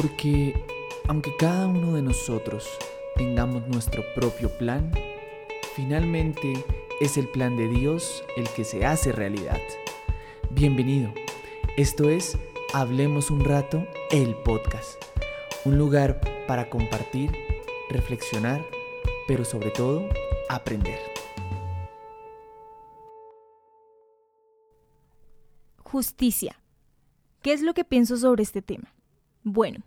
Porque aunque cada uno de nosotros tengamos nuestro propio plan, finalmente es el plan de Dios el que se hace realidad. Bienvenido. Esto es Hablemos un rato, el podcast. Un lugar para compartir, reflexionar, pero sobre todo aprender. Justicia. ¿Qué es lo que pienso sobre este tema? Bueno,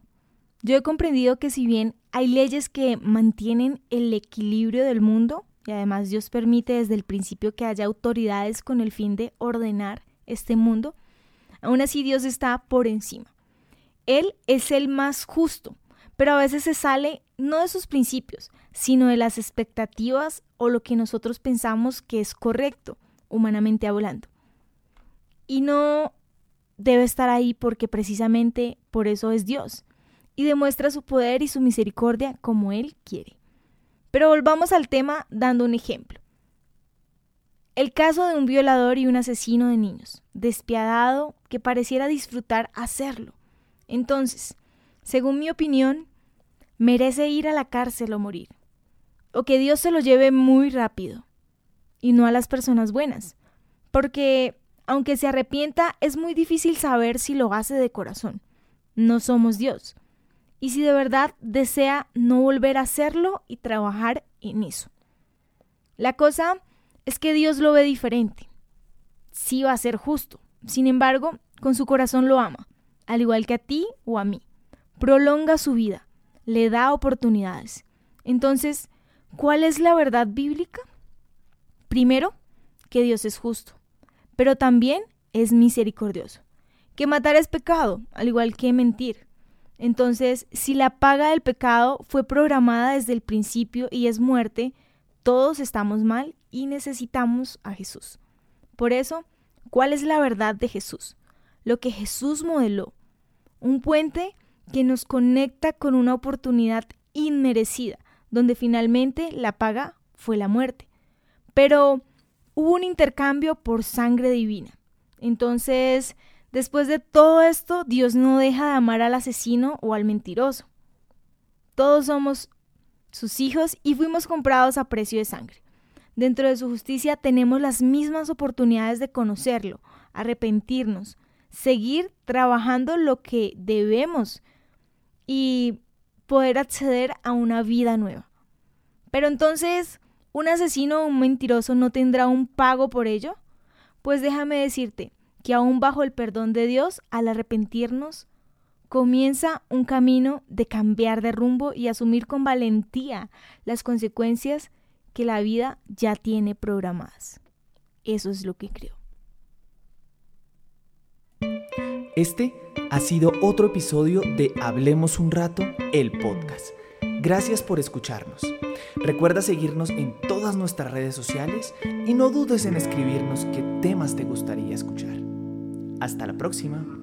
yo he comprendido que si bien hay leyes que mantienen el equilibrio del mundo, y además Dios permite desde el principio que haya autoridades con el fin de ordenar este mundo, aún así Dios está por encima. Él es el más justo, pero a veces se sale no de sus principios, sino de las expectativas o lo que nosotros pensamos que es correcto, humanamente hablando. Y no debe estar ahí porque precisamente por eso es Dios, y demuestra su poder y su misericordia como Él quiere. Pero volvamos al tema dando un ejemplo. El caso de un violador y un asesino de niños, despiadado que pareciera disfrutar hacerlo. Entonces, según mi opinión, merece ir a la cárcel o morir. O que Dios se lo lleve muy rápido. Y no a las personas buenas. Porque, aunque se arrepienta, es muy difícil saber si lo hace de corazón. No somos Dios y si de verdad desea no volver a hacerlo y trabajar en eso. La cosa es que Dios lo ve diferente. Sí va a ser justo. Sin embargo, con su corazón lo ama, al igual que a ti o a mí. Prolonga su vida, le da oportunidades. Entonces, ¿cuál es la verdad bíblica? Primero, que Dios es justo, pero también es misericordioso. Que matar es pecado, al igual que mentir. Entonces, si la paga del pecado fue programada desde el principio y es muerte, todos estamos mal y necesitamos a Jesús. Por eso, ¿cuál es la verdad de Jesús? Lo que Jesús modeló. Un puente que nos conecta con una oportunidad inmerecida, donde finalmente la paga fue la muerte. Pero hubo un intercambio por sangre divina. Entonces, Después de todo esto, Dios no deja de amar al asesino o al mentiroso. Todos somos sus hijos y fuimos comprados a precio de sangre. Dentro de su justicia tenemos las mismas oportunidades de conocerlo, arrepentirnos, seguir trabajando lo que debemos y poder acceder a una vida nueva. Pero entonces, ¿un asesino o un mentiroso no tendrá un pago por ello? Pues déjame decirte, que aún bajo el perdón de Dios, al arrepentirnos, comienza un camino de cambiar de rumbo y asumir con valentía las consecuencias que la vida ya tiene programadas. Eso es lo que creo. Este ha sido otro episodio de Hablemos un rato, el podcast. Gracias por escucharnos. Recuerda seguirnos en todas nuestras redes sociales y no dudes en escribirnos qué temas te gustaría escuchar. Hasta la próxima.